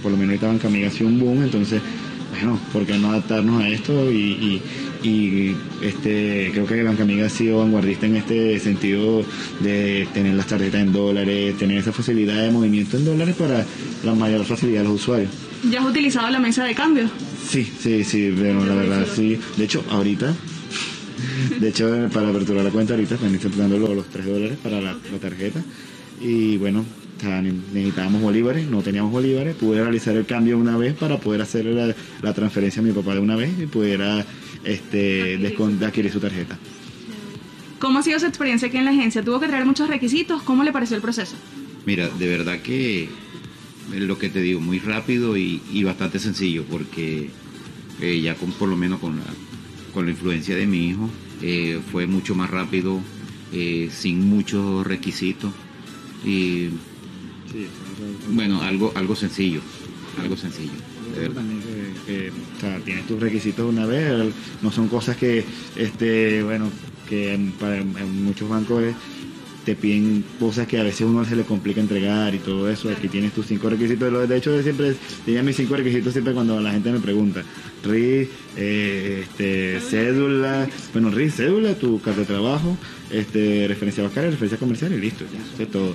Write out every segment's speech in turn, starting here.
por lo menos ahorita Banca Amiga ha sido un boom, entonces, bueno, ¿por qué no adaptarnos a esto? Y, y, este, creo que Banca Amiga ha sido vanguardista en este sentido de tener las tarjetas en dólares, tener esa facilidad de movimiento en dólares para la mayor facilidad de los usuarios. ¿Ya has utilizado la mesa de cambio? Sí, sí, sí, pero la verdad sí. De hecho, ahorita de hecho, para aperturar la cuenta ahorita están dando los, los 3 dólares para la, tarjeta. Y bueno, necesitábamos bolívares, no teníamos bolívares, pude realizar el cambio una vez para poder hacer la, transferencia a mi papá de una vez y pudiera este, adquirir su tarjeta. ¿Cómo ha sido su experiencia aquí en la agencia? ¿Tuvo que traer muchos requisitos? ¿Cómo le pareció el proceso? Mira, de verdad que lo que te digo, muy rápido y, bastante sencillo, porque eh, ya con por lo menos con la, con la influencia de mi hijo, eh, fue mucho más rápido, eh, sin muchos requisitos y bueno, algo, algo sencillo, algo sencillo. También que, tienes tus requisitos una vez, no son cosas que, este, bueno, que para, en muchos bancos es te piden cosas que a veces uno se le complica entregar y todo eso. Aquí tienes tus cinco requisitos. De hecho, siempre tenía mis cinco requisitos siempre cuando la gente me pregunta. RI, eh, este, cédula, bueno, RI, cédula, tu carta de trabajo, este, referencia bancaria, referencia comercial y listo. Ya, es todo.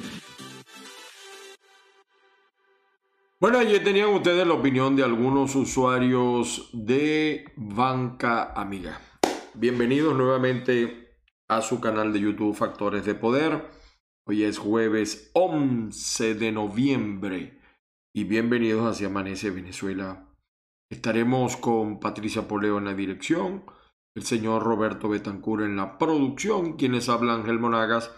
Bueno, ayer tenían ustedes la opinión de algunos usuarios de Banca Amiga. Bienvenidos nuevamente a su canal de YouTube Factores de Poder. Hoy es jueves 11 de noviembre y bienvenidos hacia Amanece Venezuela. Estaremos con Patricia Poleo en la dirección, el señor Roberto Betancur en la producción, quienes hablan Ángel Monagas.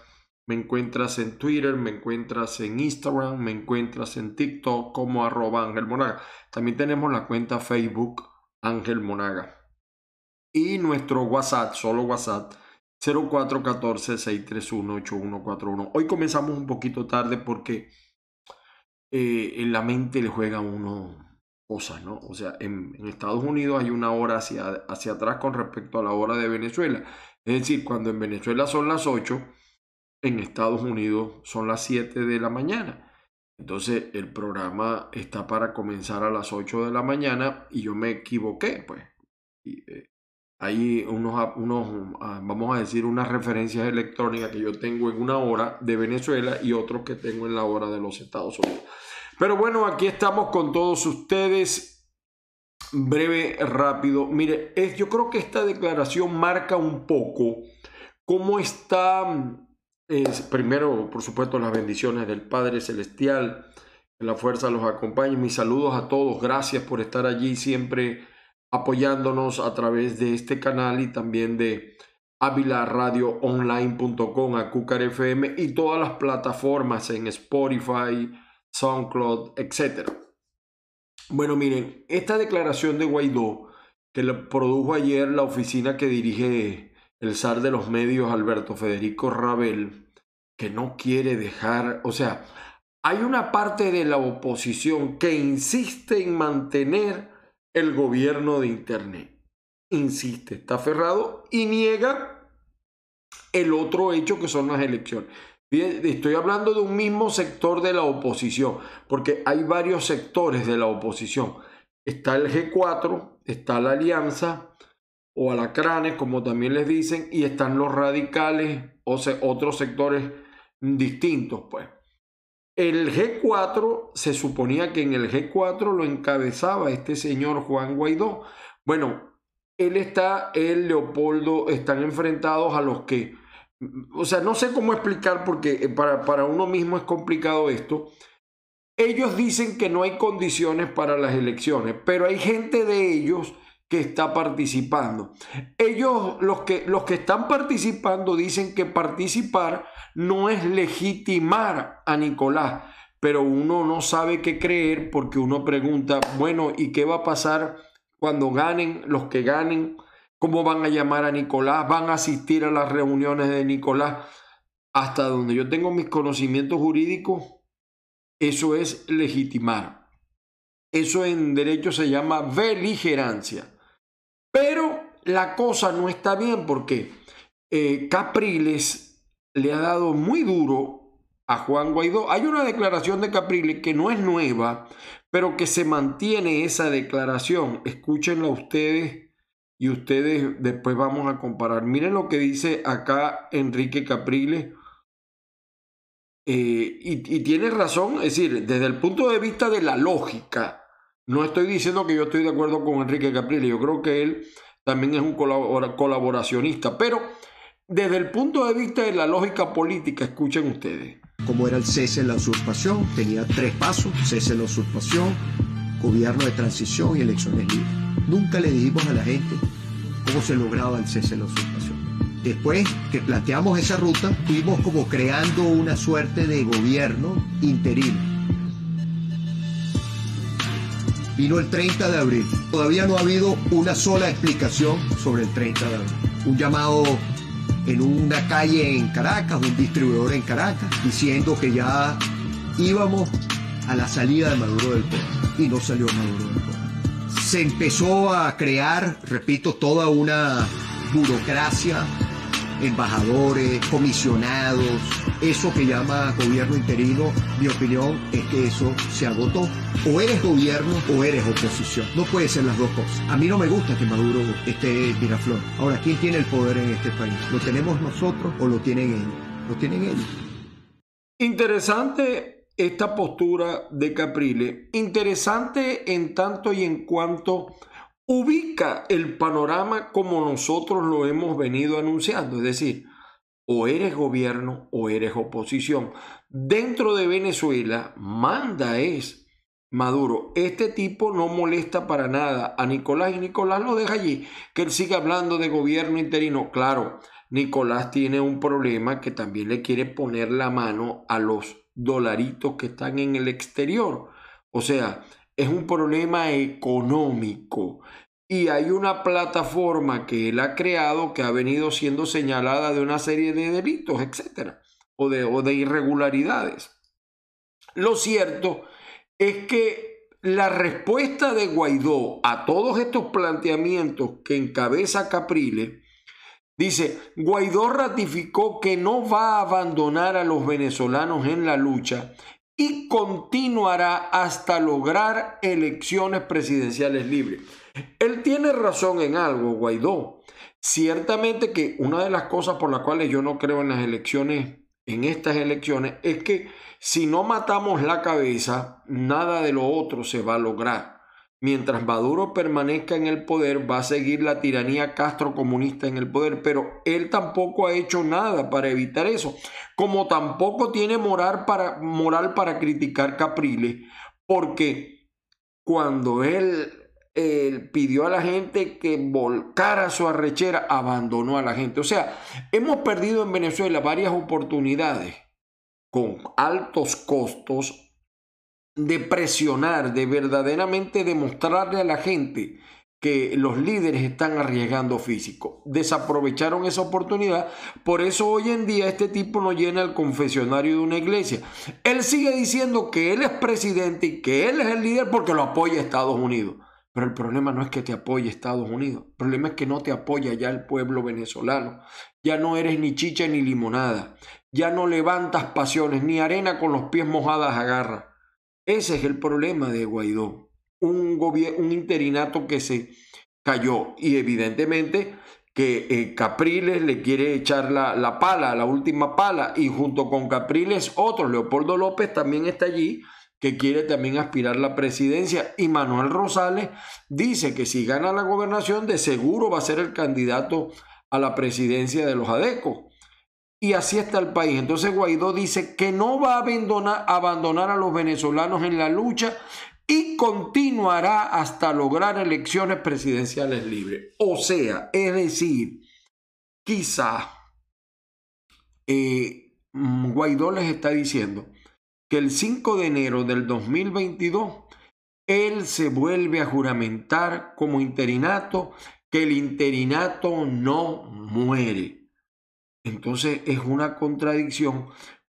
Me encuentras en Twitter, me encuentras en Instagram, me encuentras en TikTok como arroba Ángel Monaga. También tenemos la cuenta Facebook Ángel Monaga. Y nuestro WhatsApp, solo WhatsApp, 0414-631-8141. Hoy comenzamos un poquito tarde porque eh, en la mente le juega uno cosas, ¿no? O sea, en, Estados Unidos hay una hora hacia, hacia atrás con respecto a la hora de Venezuela. Es decir, cuando en Venezuela son las 8, en Estados Unidos son las 7 de la mañana. Entonces el programa está para comenzar a las 8 de la mañana y yo me equivoqué, pues. Y, eh, hay unos, unos, ah, vamos a decir, unas referencias electrónicas que yo tengo en una hora de Venezuela y otros que tengo en la hora de los Estados Unidos. Pero bueno, aquí estamos con todos ustedes. Breve, rápido. Mire, es, yo creo que esta declaración marca un poco cómo está, es, primero, por supuesto, las bendiciones del Padre Celestial, que la fuerza los acompañe. Mis saludos a todos. Gracias por estar allí siempre apoyándonos a través de este canal y también de avilaradioonline.com, Acucar FM y todas las plataformas en Spotify, SoundCloud, etc. Bueno, miren, esta declaración de Guaidó que le produjo ayer la oficina que dirige el zar de los medios, Alberto Federico Rabel, que no quiere dejar, o sea, hay una parte de la oposición que insiste en mantener el gobierno de Internet. Insiste, está aferrado y niega el otro hecho que son las elecciones. Estoy hablando de un mismo sector de la oposición, porque hay varios sectores de la oposición. Está el G4, está la Alianza, o Alacranes, como también les dicen, y están los radicales, o otros sectores distintos, pues. El G4 se suponía que en el G4 lo encabezaba este señor Juan Guaidó. Bueno, él está, él, Leopoldo, están enfrentados a los que, o sea, no sé cómo explicar porque para, para uno mismo es complicado esto. Ellos dicen que no hay condiciones para las elecciones, pero hay gente de ellos que está participando. Ellos, los que, los que están participando, dicen que participar no es legitimar a Nicolás, pero uno no sabe qué creer porque uno pregunta, bueno, ¿y qué va a pasar cuando ganen los que ganen? ¿Cómo van a llamar a Nicolás? ¿Van a asistir a las reuniones de Nicolás? Hasta donde yo tengo mis conocimientos jurídicos, eso es legitimar. Eso en derecho se llama beligerancia. Pero la cosa no está bien porque eh, Capriles le ha dado muy duro a Juan Guaidó. Hay una declaración de Capriles que no es nueva, pero que se mantiene esa declaración. Escúchenla ustedes y ustedes después vamos a comparar. Miren lo que dice acá Enrique Capriles. Eh, y, y tiene razón, es decir, desde el punto de vista de la lógica, no estoy diciendo que yo estoy de acuerdo con Enrique Capriles, yo creo que él también es un colaboracionista, pero desde el punto de vista de la lógica política, escuchen ustedes. Como era el cese en la usurpación, tenía tres pasos, cese en la usurpación, gobierno de transición y elecciones libres. Nunca le dijimos a la gente cómo se lograba el cese en la usurpación. Después que planteamos esa ruta, fuimos como creando una suerte de gobierno interino. Vino el 30 de abril. Todavía no ha habido una sola explicación sobre el 30 de abril. Un llamado en una calle en Caracas, un distribuidor en Caracas, diciendo que ya íbamos a la salida de Maduro del poder. Y no salió Maduro del poder. Se empezó a crear, repito, toda una burocracia embajadores, comisionados, eso que llama gobierno interino, mi opinión es que eso se agotó. O eres gobierno o eres oposición. No puede ser las dos cosas. A mí no me gusta que Maduro esté Miraflor. Ahora, ¿quién tiene el poder en este país? ¿Lo tenemos nosotros o lo tienen ellos? Lo tienen ellos. Interesante esta postura de Caprile. Interesante en tanto y en cuanto ubica el panorama como nosotros lo hemos venido anunciando, es decir, o eres gobierno o eres oposición. Dentro de Venezuela manda es Maduro. Este tipo no molesta para nada a Nicolás y Nicolás lo deja allí, que él siga hablando de gobierno interino. Claro, Nicolás tiene un problema que también le quiere poner la mano a los dolaritos que están en el exterior. O sea, es un problema económico. Y hay una plataforma que él ha creado que ha venido siendo señalada de una serie de delitos, etcétera, o de, irregularidades. Lo cierto es que la respuesta de Guaidó a todos estos planteamientos que encabeza Caprile dice, Guaidó ratificó que no va a abandonar a los venezolanos en la lucha y continuará hasta lograr elecciones presidenciales libres. Él tiene razón en algo, Guaidó. Ciertamente que una de las cosas por las cuales yo no creo en las elecciones, en estas elecciones, es que si no matamos la cabeza, nada de lo otro se va a lograr. Mientras Maduro permanezca en el poder, va a seguir la tiranía castro comunista en el poder, pero él tampoco ha hecho nada para evitar eso, como tampoco tiene moral para, moral para criticar Capriles, porque cuando él él pidió a la gente que volcara su arrechera, abandonó a la gente. O sea, hemos perdido en Venezuela varias oportunidades con altos costos de presionar, de verdaderamente demostrarle a la gente que los líderes están arriesgando físico. Desaprovecharon esa oportunidad, por eso hoy en día este tipo no llena el confesionario de una iglesia. Él sigue diciendo que él es presidente y que él es el líder porque lo apoya Estados Unidos. Pero el problema no es que te apoye Estados Unidos, el problema es que no te apoya ya el pueblo venezolano. Ya no eres ni chicha ni limonada, ya no levantas pasiones, ni arena con los pies mojadas agarra. Ese es el problema de Guaidó, un, un interinato que se cayó y evidentemente que eh, Capriles le quiere echar la, la pala, la última pala, y junto con Capriles otro, Leopoldo López también está allí que quiere también aspirar la presidencia. Y Manuel Rosales dice que si gana la gobernación, de seguro va a ser el candidato a la presidencia de los ADECO. Y así está el país. Entonces Guaidó dice que no va a abandonar, abandonar a los venezolanos en la lucha y continuará hasta lograr elecciones presidenciales libres. O sea, es decir, quizá eh, Guaidó les está diciendo el 5 de enero del 2022 él se vuelve a juramentar como interinato que el interinato no muere. Entonces es una contradicción.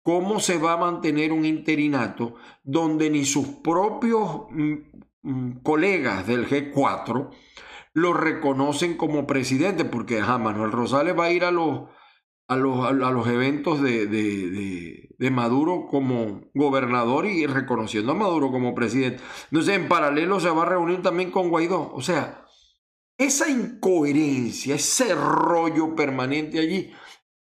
¿Cómo se va a mantener un interinato donde ni sus propios mm, mm, colegas del G4 lo reconocen como presidente? Porque Manuel Rosales va a ir a los, a los, a los eventos de, de, de, Maduro como gobernador y reconociendo a Maduro como presidente. Entonces, en paralelo se va a reunir también con Guaidó. O sea, esa incoherencia, ese rollo permanente allí,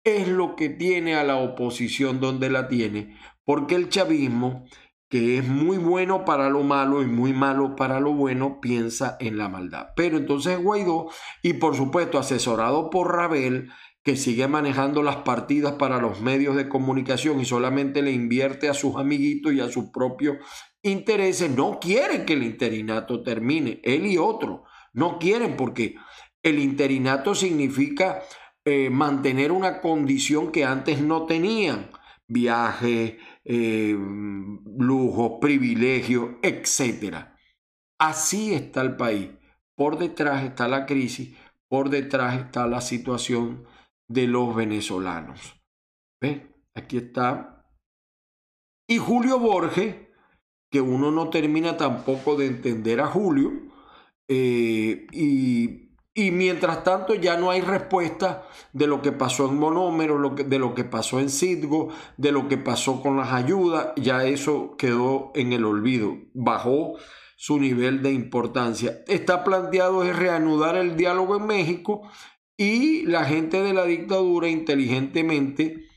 es lo que tiene a la oposición donde la tiene, porque el chavismo, que es muy bueno para lo malo y muy malo para lo bueno, piensa en la maldad. Pero entonces Guaidó, y por supuesto asesorado por Rabel, que sigue manejando las partidas para los medios de comunicación y solamente le invierte a sus amiguitos y a sus propios intereses, no quiere que el interinato termine, él y otro, no quieren porque el interinato significa eh, mantener una condición que antes no tenían, viaje, eh, lujo, privilegio, etc. Así está el país. Por detrás está la crisis, por detrás está la situación de los venezolanos. ¿Ve? Aquí está. Y Julio Borges, que uno no termina tampoco de entender a Julio, eh, y, y, mientras tanto ya no hay respuesta de lo que pasó en Monómero, lo que, de lo que pasó en Sidgo, de lo que pasó con las ayudas, ya eso quedó en el olvido, bajó su nivel de importancia. Está planteado es reanudar el diálogo en México y la gente de la dictadura inteligentemente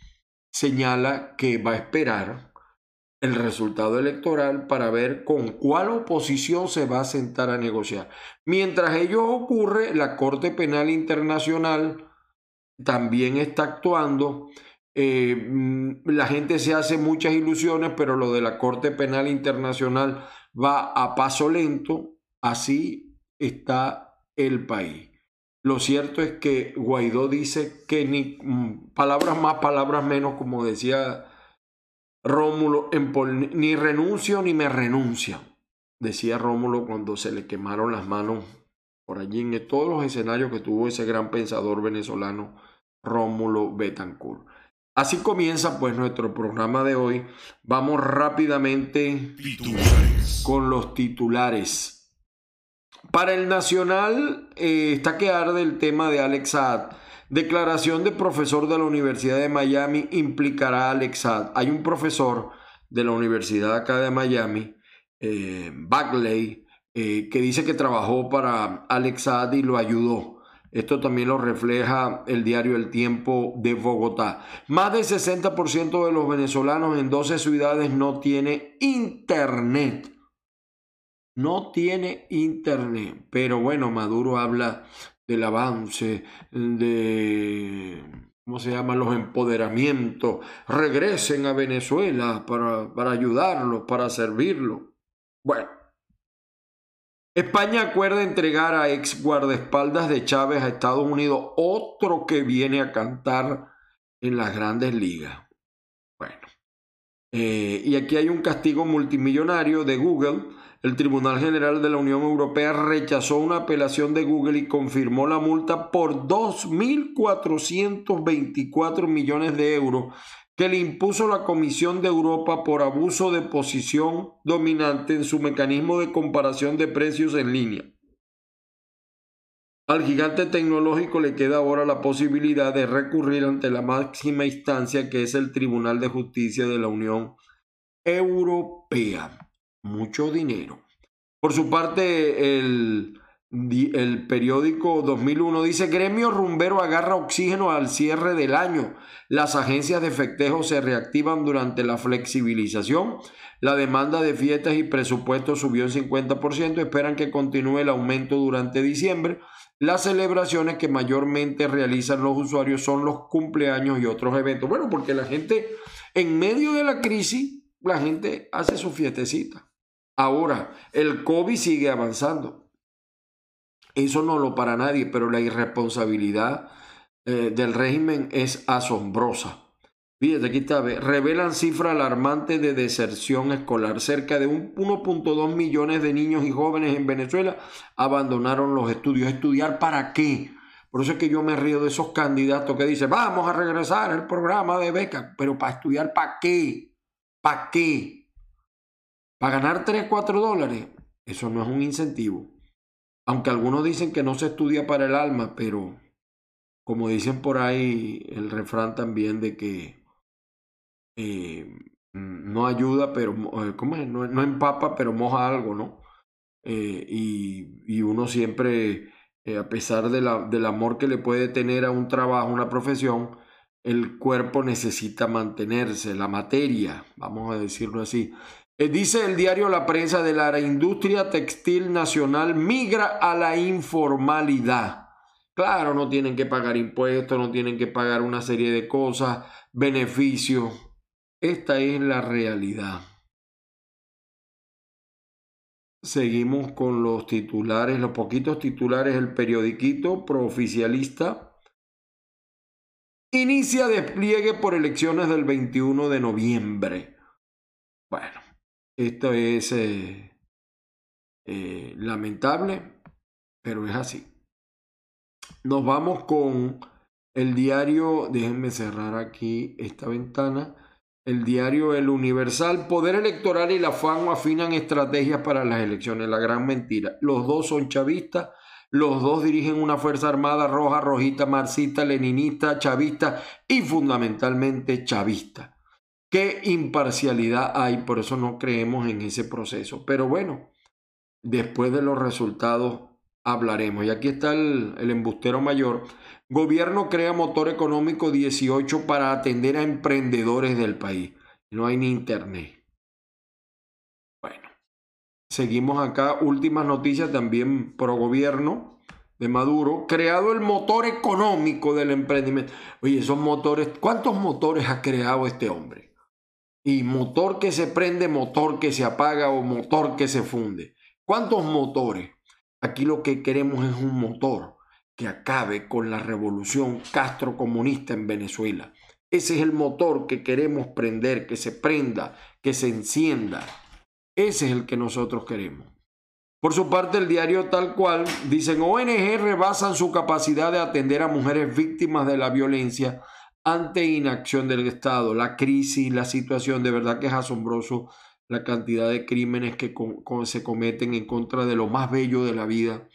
señala que va a esperar el resultado electoral para ver con cuál oposición se va a sentar a negociar. Mientras ello ocurre, la Corte Penal Internacional también está actuando. Eh, mm, la gente se hace muchas ilusiones, pero lo de la Corte Penal Internacional va a paso lento. Así está el país. Lo cierto es que Guaidó dice que ni mm, palabras más, palabras menos, como decía Rómulo, ni renuncio ni me renuncio, decía Rómulo cuando se le quemaron las manos por allí en todos los escenarios que tuvo ese gran pensador venezolano Rómulo Betancourt. Así comienza pues nuestro programa de hoy. Vamos rápidamente con los titulares. Para el Nacional eh, está que arde el tema de Alex Saad. Declaración de profesor de la Universidad de Miami implicará a Alex Saad. Hay un profesor de la Universidad acá de Miami, eh, eh, que dice que trabajó para Alex Saad y lo ayudó. Esto también lo refleja el diario El Tiempo de Bogotá. Más del 60% de los venezolanos en 12 ciudades no tiene internet no tiene internet. Pero bueno, Maduro habla del avance, de, ¿cómo se llaman? Los empoderamientos. Regresen a Venezuela para, para ayudarlos, para servirlos. Bueno. España acuerda entregar a ex guardaespaldas de Chávez a Estados Unidos, otro que viene a cantar en las grandes ligas. Eh, y aquí hay un castigo multimillonario de Google el Tribunal General de la Unión Europea rechazó una apelación de Google y confirmó la multa por 2.424 millones de euros que le impuso la Comisión de Europa por abuso de posición dominante en su mecanismo de comparación de precios en línea. Al gigante tecnológico le queda ahora la posibilidad de recurrir ante la máxima instancia que es el Tribunal de Justicia de la Unión Europea mucho dinero. Por su parte, el, el periódico 2001 dice, Gremio Rumbero agarra oxígeno al cierre del año. Las agencias de festejo se reactivan durante la flexibilización. La demanda de fiestas y presupuestos subió en 50%. Esperan que continúe el aumento durante diciembre. Las celebraciones que mayormente realizan los usuarios son los cumpleaños y otros eventos. Bueno, porque la gente, en medio de la crisis, la gente hace su fiestecita. Ahora, el COVID sigue avanzando. Eso no lo para nadie, pero la irresponsabilidad eh, del régimen es asombrosa. Fíjate, aquí está, revelan cifra alarmante de deserción escolar. Cerca de 1.2 millones de niños y jóvenes en Venezuela abandonaron los estudios. ¿Estudiar para qué? Por eso es que yo me río de esos candidatos que dicen, vamos a regresar al programa de beca, pero para estudiar para qué? ¿Para qué? Para ganar 3, 4 dólares, eso no es un incentivo. Aunque algunos dicen que no se estudia para el alma, pero como dicen por ahí, el refrán también de que eh, no ayuda, pero, eh, ¿cómo es? No, empapa, pero moja algo, ¿no? Eh, y, y, uno siempre, a pesar de la, del amor que le puede tener a un trabajo, una profesión, el cuerpo necesita mantenerse, la materia, vamos a decirlo así. dice el diario La Prensa de la industria textil nacional migra a la informalidad. Claro, no tienen que pagar impuestos, no tienen que pagar una serie de cosas, beneficios. Esta es la realidad. Seguimos con los titulares, los poquitos titulares del periodiquito prooficialista. Inicia despliegue por elecciones del 21 de noviembre. Bueno, esto es eh, eh, lamentable, pero es así. Nos vamos con el diario, déjenme cerrar aquí esta ventana, el diario El Universal, Poder Electoral y la FAN afinan estrategias para las elecciones, la gran mentira. Los dos son chavistas, los dos dirigen una Fuerza Armada roja, rojita, marxista, leninista, chavista y fundamentalmente chavista. Qué imparcialidad hay, por eso no creemos en ese proceso. Pero bueno, después de los resultados hablaremos. Y aquí está el, embustero mayor. Gobierno crea motor económico 18 para atender a emprendedores del país. No hay ni internet. Bueno, seguimos acá. Últimas noticias también pro gobierno de Maduro. Creado el motor económico del emprendimiento. Oye, esos motores, ¿cuántos motores ha creado este hombre? Y motor que se prende, motor que se apaga o motor que se funde. ¿Cuántos motores? Aquí lo que queremos es un motor que acabe con la revolución castrocomunista en Venezuela. Ese es el motor que queremos prender, que se prenda, que se encienda. Ese es el que nosotros queremos. Por su parte, el diario tal cual dicen ONG rebasan su capacidad de atender a mujeres víctimas de la violencia ante inacción del Estado. La crisis, la situación, de verdad que es asombroso la cantidad de crímenes que se cometen en contra de lo más bello de la vida,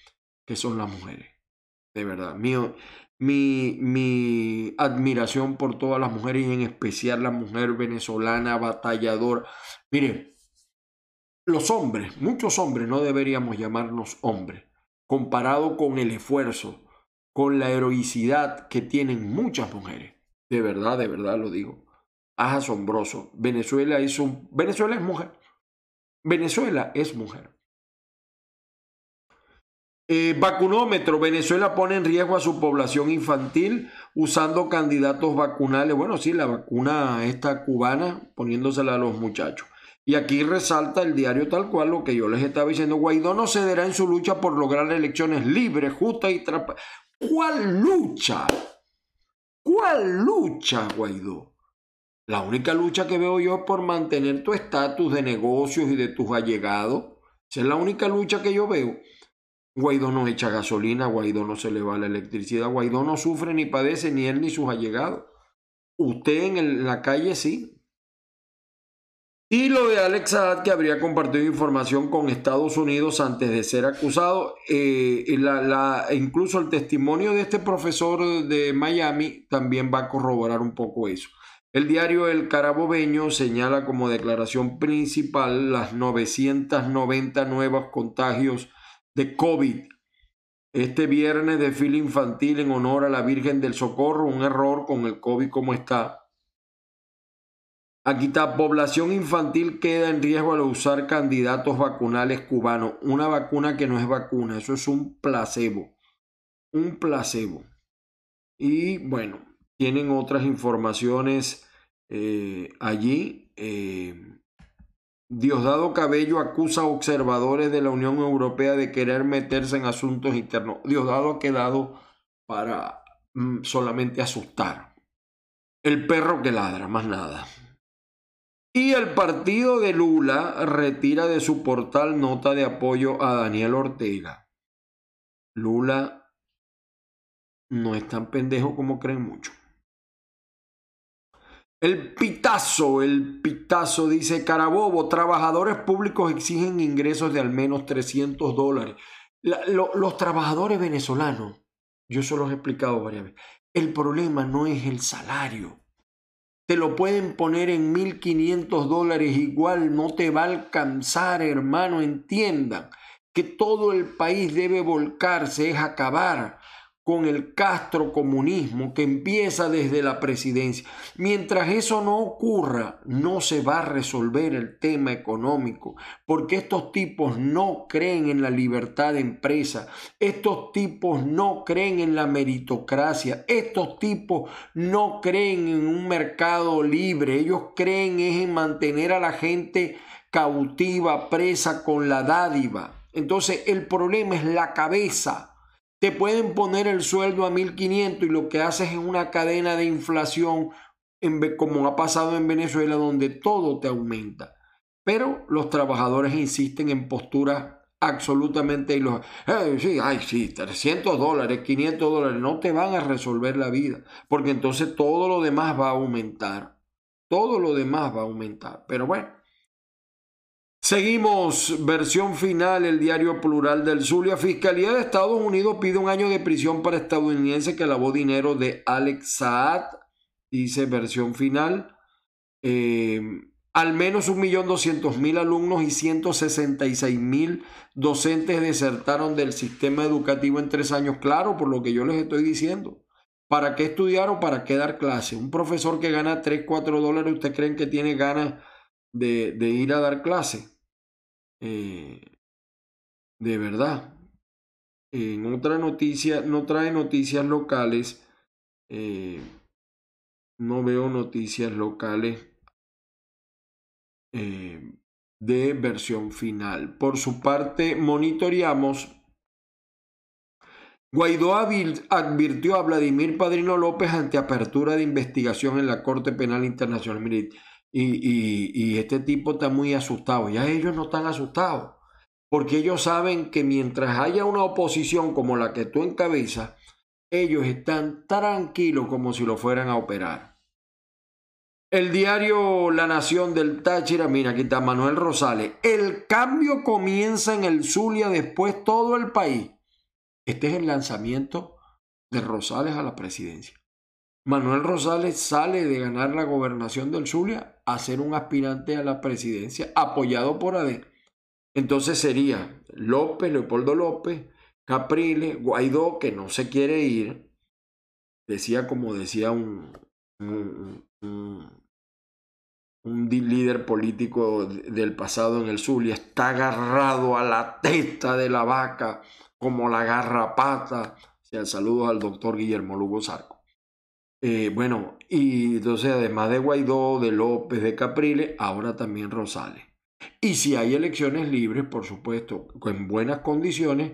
que son las mujeres. De verdad, mi, mi, mi admiración por todas las mujeres y en especial la mujer venezolana batalladora. Mire, los hombres, muchos hombres, no deberíamos llamarnos hombres, comparado con el esfuerzo, con la heroicidad que tienen muchas mujeres. De verdad, de verdad lo digo es asombroso. Venezuela es un... Venezuela es mujer. Venezuela es mujer. Eh, vacunómetro. Venezuela pone en riesgo a su población infantil usando candidatos vacunales. Bueno, sí, la vacuna esta cubana poniéndosela a los muchachos. Y aquí resalta el diario tal cual lo que yo les estaba diciendo. Guaidó no cederá en su lucha por lograr elecciones libres, justas y transparentes. ¿Cuál lucha? ¿Cuál lucha, Guaidó? La única lucha que veo yo es por mantener tu estatus de negocios y de tus allegados. Esa es la única lucha que yo veo. Guaidó no echa gasolina, Guaidó no se le va la electricidad, Guaidó no sufre ni padece ni él ni sus allegados. Usted en, la calle sí. Y lo de Alex Saad, que habría compartido información con Estados Unidos antes de ser acusado. Eh, la, incluso el testimonio de este profesor de Miami también va a corroborar un poco eso. El diario El Carabobeño señala como declaración principal las 990 nuevos contagios de COVID. Este viernes desfile infantil en honor a la Virgen del Socorro, un error con el COVID como está. Aquí está, población infantil queda en riesgo al usar candidatos vacunales cubanos. Una vacuna que no es vacuna, eso es un placebo. Un placebo. Y bueno, tienen otras informaciones eh, allí. Eh, Diosdado Cabello acusa a observadores de la Unión Europea de querer meterse en asuntos internos. Diosdado ha quedado para mm, solamente asustar. El perro que ladra, más nada. Y el partido de Lula retira de su portal nota de apoyo a Daniel Ortega. Lula no es tan pendejo como creen mucho. El pitazo, el pitazo dice Carabobo, trabajadores públicos exigen ingresos de al menos 300 dólares. los trabajadores venezolanos, yo se los he explicado varias veces, el problema no es el salario. Te lo pueden poner en 1.500 dólares igual, no te va a alcanzar, hermano, entiendan que todo el país debe volcarse, es acabar con el castrocomunismo que empieza desde la presidencia. Mientras eso no ocurra, no se va a resolver el tema económico, porque estos tipos no creen en la libertad de empresa, estos tipos no creen en la meritocracia, estos tipos no creen en un mercado libre, ellos creen en mantener a la gente cautiva, presa con la dádiva. Entonces el problema es la cabeza te pueden poner el sueldo a 1500 y lo que haces es una cadena de inflación como ha pasado en Venezuela donde todo te aumenta. Pero los trabajadores insisten en posturas absolutamente y los ay, sí, 300 dólares, 500 dólares, no te van a resolver la vida, porque entonces todo lo demás va a aumentar. Todo lo demás va a aumentar. Pero bueno, Seguimos, versión final, el diario plural del Zulia. Fiscalía de Estados Unidos pide un año de prisión para estadounidense que lavó dinero de Alex Saad. Dice versión final. Eh, al menos 1.200.000 alumnos y 166.000 docentes desertaron del sistema educativo en tres años. Claro, por lo que yo les estoy diciendo. ¿Para qué estudiar o para qué dar clase? Un profesor que gana 3, 4 dólares, ¿usted creen que tiene ganas de, ir a dar clase. Eh, de verdad. En otra noticia, no trae noticias locales. Eh, no veo noticias locales eh, de versión final. Por su parte, monitoreamos. Guaidó advirtió a Vladimir Padrino López ante apertura de investigación en la Corte Penal Internacional. Y, este tipo está muy asustado. Ya ellos no están asustados. Porque ellos saben que mientras haya una oposición como la que tú encabezas, ellos están tranquilos como si lo fueran a operar. El diario La Nación del Táchira, mira, aquí está Manuel Rosales. El cambio comienza en el Zulia, después todo el país. Este es el lanzamiento de Rosales a la presidencia. Manuel Rosales sale de ganar la gobernación del Zulia a ser un aspirante a la presidencia apoyado por AD. Entonces sería López, Leopoldo López, Capriles, Guaidó, que no se quiere ir. Decía como decía un, un, líder político del pasado en el Zulia, está agarrado a la testa de la vaca como la garrapata. O sea, saludos al doctor Guillermo Lugo Zarco. Eh, bueno, y entonces además de Guaidó, de López, de Capriles, ahora también Rosales. Y si hay elecciones libres, por supuesto, en buenas condiciones,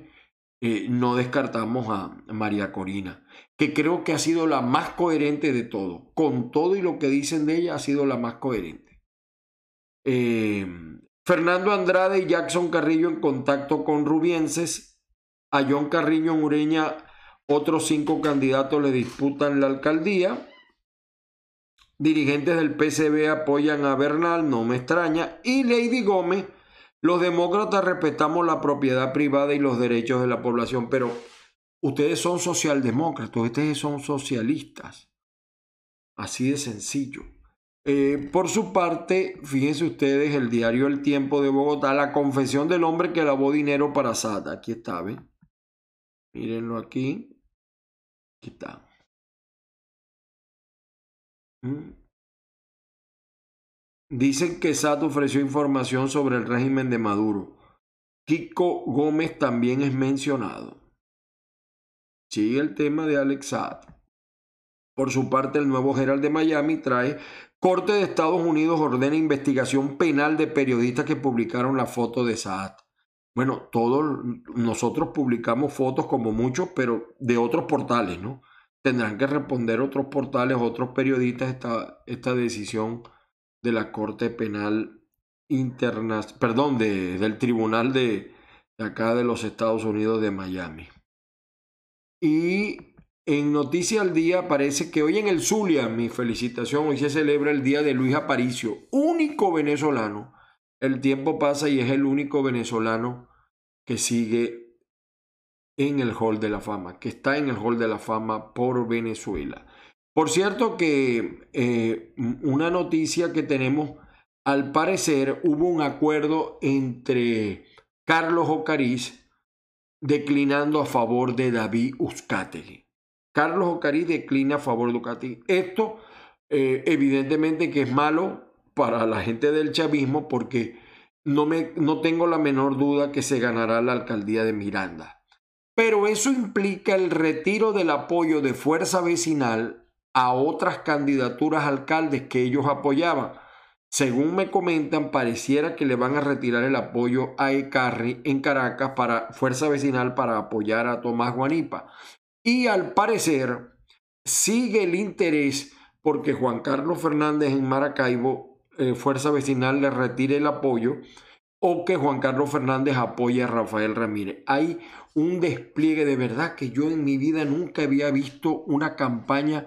eh, no descartamos a María Corina, que creo que ha sido la más coherente de todo. Con todo y lo que dicen de ella, ha sido la más coherente. Eh, Fernando Andrade y Jackson Carrillo en contacto con Rubienses. A John Carrillo en Ureña otros cinco candidatos le disputan la alcaldía. Dirigentes del PCB apoyan a Bernal, no me extraña. Y Lady Gómez, los demócratas respetamos la propiedad privada y los derechos de la población, pero ustedes son socialdemócratas, ustedes son socialistas. Así de sencillo. Eh, por su parte, fíjense ustedes, el diario El Tiempo de Bogotá, la confesión del hombre que lavó dinero para SAT. Aquí está, ¿ven? Mírenlo aquí. Mm. Dicen que SAT ofreció información sobre el régimen de Maduro. Kiko Gómez también es mencionado. Sigue el tema de Alex Saad. Por su parte, el nuevo general de Miami trae Corte de Estados Unidos ordena investigación penal de periodistas que publicaron la foto de Saad. Bueno, todos nosotros publicamos fotos como muchos, pero de otros portales, ¿no? tendrán que responder otros portales, otros periodistas esta, esta decisión de la Corte Penal Internacional, perdón, de, del Tribunal de, de acá de los Estados Unidos de Miami. Y en Noticia al Día parece que hoy en el Zulia, mi felicitación, hoy se celebra el Día de Luis Aparicio, único venezolano. El tiempo pasa y es el único venezolano que sigue en el Hall de la Fama, que está en el Hall de la Fama por Venezuela. Por cierto que eh, una noticia que tenemos, al parecer hubo un acuerdo entre Carlos Ocariz declinando a favor de David Uzcategui. Carlos Ocariz declina a favor de Uzcategui. Esto eh, evidentemente que es malo para la gente del chavismo porque no, me, no tengo la menor duda que se ganará la alcaldía de Miranda. Pero eso implica el retiro del apoyo de fuerza vecinal a otras candidaturas alcaldes que ellos apoyaban. Según me comentan, pareciera que le van a retirar el apoyo a Ecarri en Caracas para Fuerza Vecinal para apoyar a Tomás Guanipa. Y al parecer sigue el interés porque Juan Carlos Fernández en Maracaibo, eh, Fuerza Vecinal, le retire el apoyo o que Juan Carlos Fernández apoye a Rafael Ramírez. Hay un despliegue de verdad que yo en mi vida nunca había visto una campaña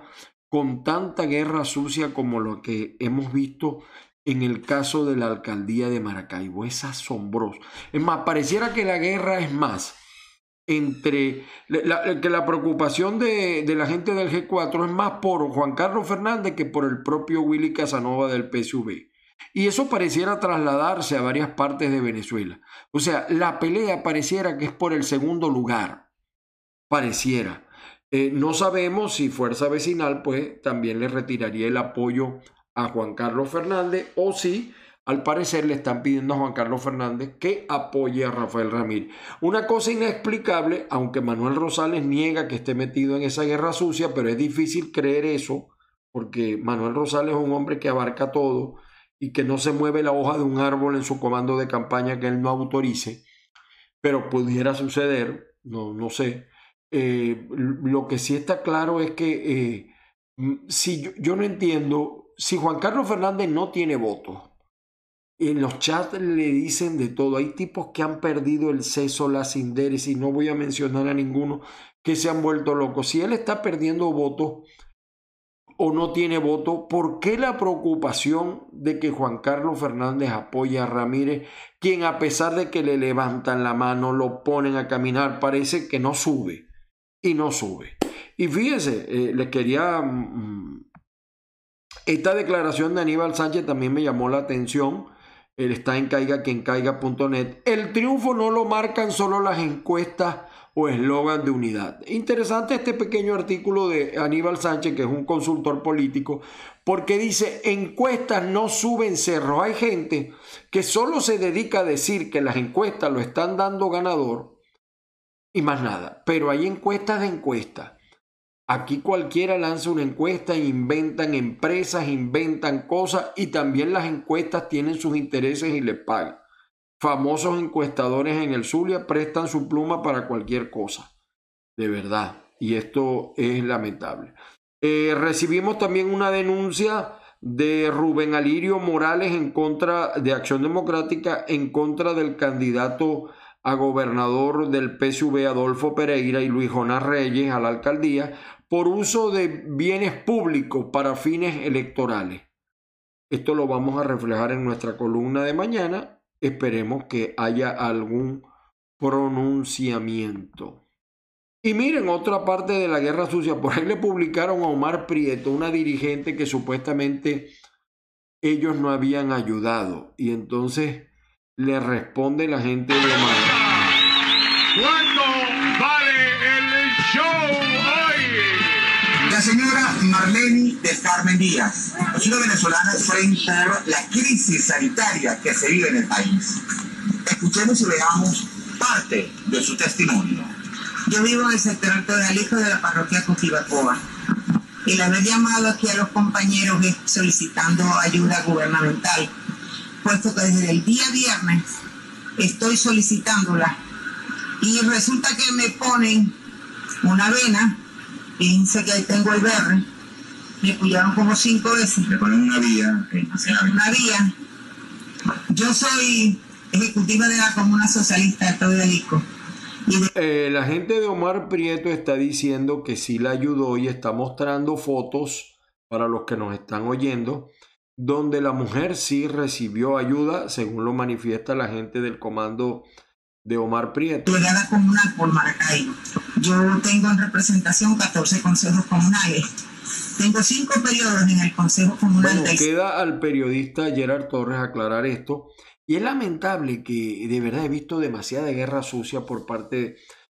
con tanta guerra sucia como lo que hemos visto en el caso de la alcaldía de Maracaibo. Es asombroso. Es más, pareciera que la guerra es más entre que la preocupación de, de, la gente del G4 es más por Juan Carlos Fernández que por el propio Willy Casanova del PSV. Y eso pareciera trasladarse a varias partes de Venezuela. O sea, la pelea pareciera que es por el segundo lugar. Pareciera. Eh, no sabemos si Fuerza Vecinal pues también le retiraría el apoyo a Juan Carlos Fernández o si al parecer le están pidiendo a Juan Carlos Fernández que apoye a Rafael Ramírez. Una cosa inexplicable, aunque Manuel Rosales niega que esté metido en esa guerra sucia, pero es difícil creer eso, porque Manuel Rosales es un hombre que abarca todo y que no se mueve la hoja de un árbol en su comando de campaña que él no autorice, pero pudiera suceder, no, no sé. Eh, lo que sí está claro es que eh, si yo, no entiendo, si Juan Carlos Fernández no tiene votos, en los chats le dicen de todo. Hay tipos que han perdido el seso, la sinderis, y no voy a mencionar a ninguno que se han vuelto locos. Si él está perdiendo votos o no tiene voto, ¿por qué la preocupación de que Juan Carlos Fernández apoye a Ramírez, quien a pesar de que le levantan la mano, lo ponen a caminar, parece que no sube? y no sube. Y fíjense, eh, les quería... Mm, esta declaración de Aníbal Sánchez también me llamó la atención. Él está en caiga quien caiga.net. El triunfo no lo marcan solo las encuestas o eslogan de unidad. Interesante este pequeño artículo de Aníbal Sánchez, que es un consultor político, porque dice, encuestas no suben cerro. Hay gente que solo se dedica a decir que las encuestas lo están dando ganador y más nada. Pero hay encuestas de encuestas. Aquí cualquiera lanza una encuesta, inventan empresas, inventan cosas y también las encuestas tienen sus intereses y les pagan. Famosos encuestadores en el Zulia prestan su pluma para cualquier cosa. De verdad. Y esto es lamentable. Eh, recibimos también una denuncia de Rubén Alirio Morales en contra de Acción Democrática en contra del candidato a gobernador del PSV Adolfo Pereira y Luis Jonás Reyes a la alcaldía por uso de bienes públicos para fines electorales. Esto lo vamos a reflejar en nuestra columna de mañana. Esperemos que haya algún pronunciamiento. Y miren, otra parte de la guerra sucia, por ahí le publicaron a Omar Prieto, una dirigente que supuestamente ellos no habían ayudado. Y entonces le responde la gente de Omar. ¿Cuánto vale el show hoy? La señora Marlene del Carmen Díaz, una venezolana frente a la crisis sanitaria que se vive en el país. Escuchemos y veamos parte de su testimonio. Yo vivo en el sector alto de Alijo de la parroquia Coquibacoa. El haber llamado aquí a los compañeros solicitando ayuda gubernamental puesto que desde el día viernes estoy solicitándola y resulta que me ponen una vena, piensa que ahí tengo el verde, me pullaron como cinco veces. Me ponen una vía. Una vía. Yo soy ejecutiva de la Comuna Socialista de Todo eh, la gente de Omar Prieto está diciendo que sí la ayudó y está mostrando fotos para los que nos están oyendo donde la mujer sí recibió ayuda, según lo manifiesta la gente del comando de Omar Prieto. Delegada comunal por Maracaibo. Yo tengo en representación 14 consejos comunales. Tengo cinco periodos en el Consejo Comunal Bueno, de queda al periodista Gerard Torres aclarar esto. Y es lamentable que de verdad he visto demasiada guerra sucia por parte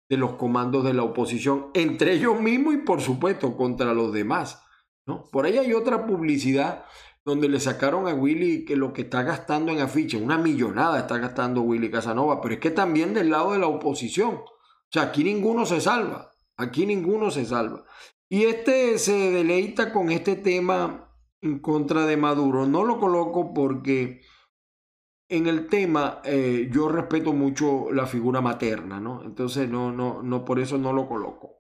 de los comandos de la oposición, entre ellos mismos y por supuesto contra los demás. ¿no? Por ahí hay otra publicidad donde le sacaron a Willy que lo que está gastando en afiches, una millonada está gastando Willy Casanova, pero es que también del lado de la oposición. O sea, aquí ninguno se salva, aquí ninguno se salva. Y este se deleita con este tema en contra de Maduro. No lo coloco porque en el tema eh, yo respeto mucho la figura materna, ¿no? Entonces no, no, no, por eso no lo coloco.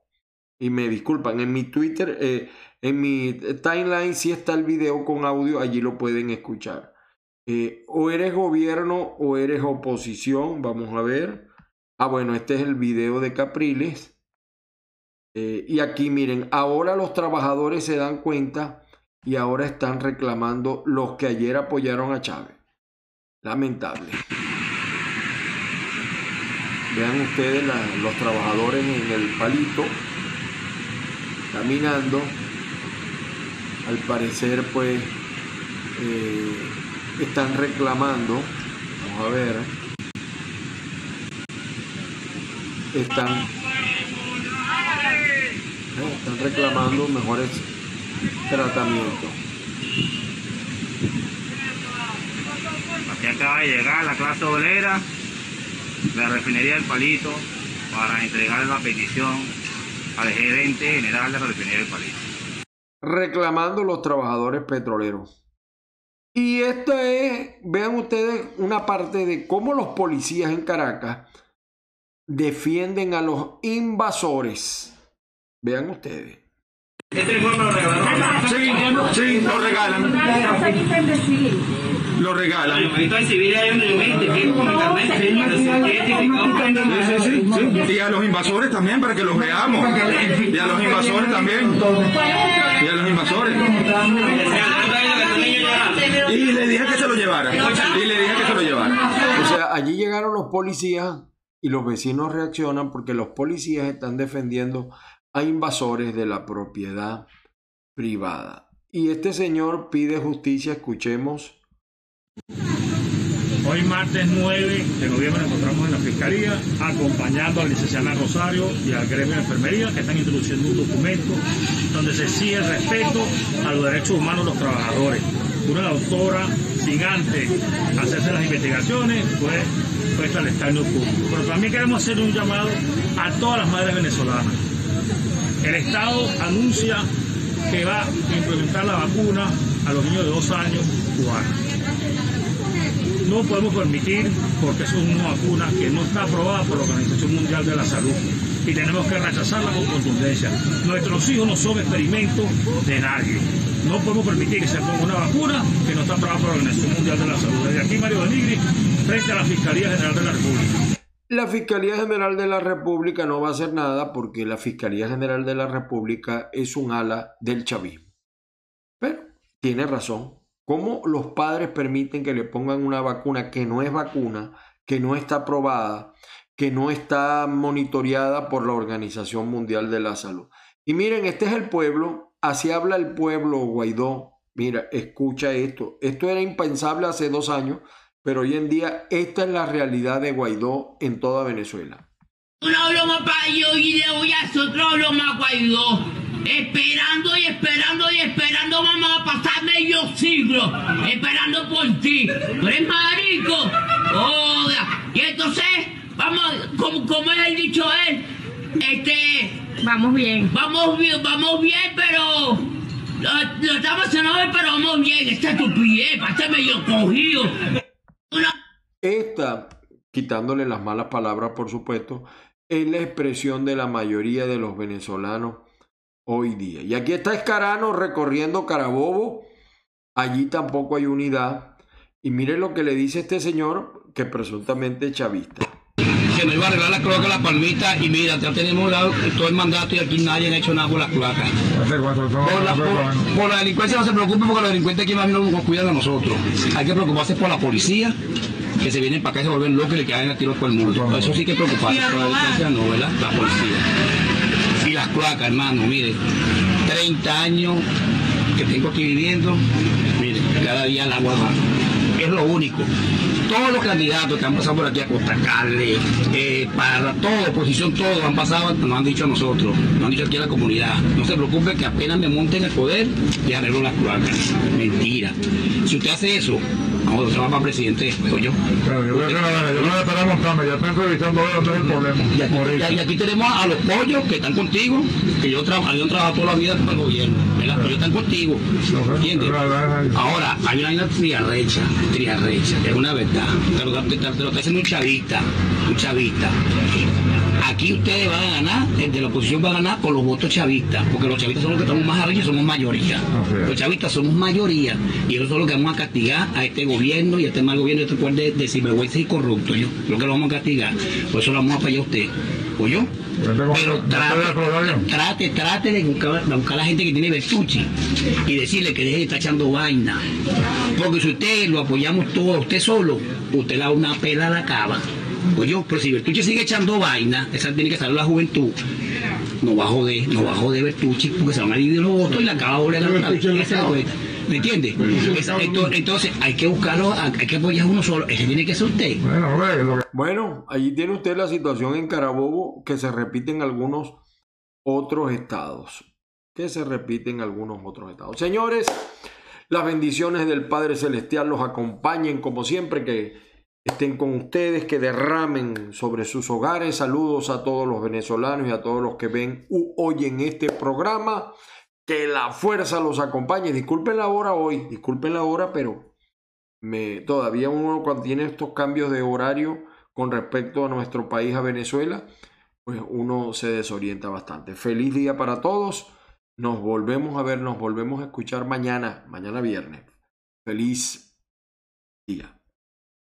Y me disculpan, en mi Twitter, eh, en mi timeline sí está el video con audio, allí lo pueden escuchar. Eh, o eres gobierno o eres oposición, vamos a ver. Ah, bueno, este es el video de Capriles. Eh, y aquí miren, ahora los trabajadores se dan cuenta y ahora están reclamando los que ayer apoyaron a Chávez. Lamentable. Vean ustedes los trabajadores en el palito caminando. Al parecer, pues, eh, están reclamando. Vamos a ver. Están, eh, están reclamando mejores tratamientos. Aquí acaba de llegar la clase obrera la refinería del Palito para entregar la petición al gerente general de la refinería del Palito. Reclamando los trabajadores petroleros. Y esto es, vean ustedes, una parte de cómo los policías en Caracas defienden a los invasores. Vean ustedes. Este informe lo regalaron. Sí, sí, lo regalan. Lo regalan. hay un sí, sí. Y a los invasores también, para que los veamos. Y a los invasores también. Y a los invasores. Y le dije que se lo llevara. Y le dije que se lo llevara. O sea, allí llegaron los policías y los vecinos reaccionan porque los policías están defendiendo a invasores de la propiedad privada. Y este señor pide justicia, escuchemos. Hoy martes 9 de noviembre nos encontramos en la Fiscalía acompañando a la licenciada Rosario y al gremio de enfermería que están introduciendo un documento donde se exige el respeto a los derechos humanos de los trabajadores. Una doctora, sin antes hacerse las investigaciones, fue puesta al estadio público. Pero también queremos hacer un llamado a todas las madres venezolanas. El Estado anuncia que va a implementar la vacuna a los niños de dos años cubanos no podemos permitir, porque es una vacuna que no está aprobada por la Organización Mundial de la Salud y tenemos que rechazarla con contundencia. Nuestros hijos no son experimentos de nadie. No podemos permitir que se ponga una vacuna que no está aprobada por la Organización Mundial de la Salud. Desde aquí, Mario Benigri, frente a la Fiscalía General de la República. La Fiscalía General de la República no va a hacer nada porque la Fiscalía General de la República es un ala del chavismo. Pero tiene razón. ¿Cómo los padres permiten que le pongan una vacuna que no es vacuna, que no está aprobada, que no está monitoreada por la Organización Mundial de la Salud? Y miren, este es el pueblo, así habla el pueblo Guaidó. Mira, escucha esto. Esto era impensable hace dos años, pero hoy en día esta es la realidad de Guaidó en toda Venezuela. Una broma para yo y le voy a hacer otra broma a Guaidó. Esperando y esperando y esperando, vamos a pasar medio siglo esperando por ti. Eres marico. Joda. Y entonces, vamos, como, como es el dicho él, este. Vamos bien. Vamos bien, vamos bien, pero. Lo, lo estamos haciendo bien, pero vamos bien. Esta estupidez, este medio cogido. Esta, quitándole las malas palabras, por supuesto, es la expresión de la mayoría de los venezolanos hoy día. Y aquí está Escarano recorriendo Carabobo. Allí tampoco hay unidad. Y mire lo que le dice este señor, que presuntamente es chavista. Que nos iba a arreglar la cloaca la palmita y mira, ya tenemos dado todo el mandato y aquí nadie ha hecho nada por las cloacas. Por la, por- por la delincuencia no se preocupen porque los delincuentes aquí más bien nos cuidan a nosotros. Hay que preocuparse por la policía que se vienen para acá y se vuelven locos y le quedan a tiros por el mundo. Eso sí que es preocupante. Pero la delincuencia no, ¿verdad? La policía. Y las cloacas, hermano, mire, 30 años que tengo aquí viviendo, mire, cada día el agua baja. Es lo único. Todos los candidatos que han pasado por aquí a Costa eh, para toda oposición, todos han pasado, nos han dicho a nosotros, nos han dicho aquí a la comunidad. No se preocupe que apenas me monten el poder y arreglo las cloacas. Mentira. Si usted hace eso, vamos, usted va presidente después, yo. Claro, yo ya estoy entrevistando ahora, no es el problema. Y aquí, Ahorita. y aquí tenemos a los pollos que están contigo, que yo trabajo, yo trabajo toda la vida con el gobierno, ¿verdad? Pero ellos están contigo, ¿entiendes? Ahora, hay una vaina triarrecha, triarrecha, es una verdad. Te lo, te- te lo está haciendo un chavista, un chavista. Aquí ustedes van a ganar, el de la oposición va a ganar por los votos chavistas, porque los chavistas son los que estamos más arriba y somos mayoría. Los chavistas somos mayoría y eso es lo que vamos a castigar a este gobierno y a este mal gobierno, este pueblo de, de sinvergüenza y corrupto. ¿yo? Lo que lo vamos a castigar, por eso lo vamos a apoyar a usted. ¿Oyó? Pero trate, trate, trate de buscar, de buscar a la gente que tiene Bertucci y decirle que deje de estar echando vaina. Porque si usted lo apoyamos todo, usted solo, usted le da una pela a la cava. Oye, pero si Bertucci sigue echando vaina, esa tiene que salir la juventud. No va a joder, no va a joder Bertucci porque se van a dividir los votos y la cava va a volver a ganar. Esa es la vuelta. ¿Me entiende? Esa- ento- Entonces hay que buscarlo, hay que apoyar a uno solo. Ese tiene que ser usted. Bueno, allí tiene usted la situación en Carabobo que se repite en algunos otros estados. Que se repite en algunos otros estados. Señores, las bendiciones del Padre Celestial los acompañen como siempre, que estén con ustedes, que derramen sobre sus hogares. Saludos a todos los venezolanos y a todos los que ven u oyen este programa. Que la fuerza los acompañe. Disculpen la hora hoy, disculpen la hora, pero me, todavía uno cuando tiene estos cambios de horario con respecto a nuestro país, a Venezuela, pues uno se desorienta bastante. Feliz día para todos. Nos volvemos a ver, nos volvemos a escuchar mañana, mañana viernes. Feliz día.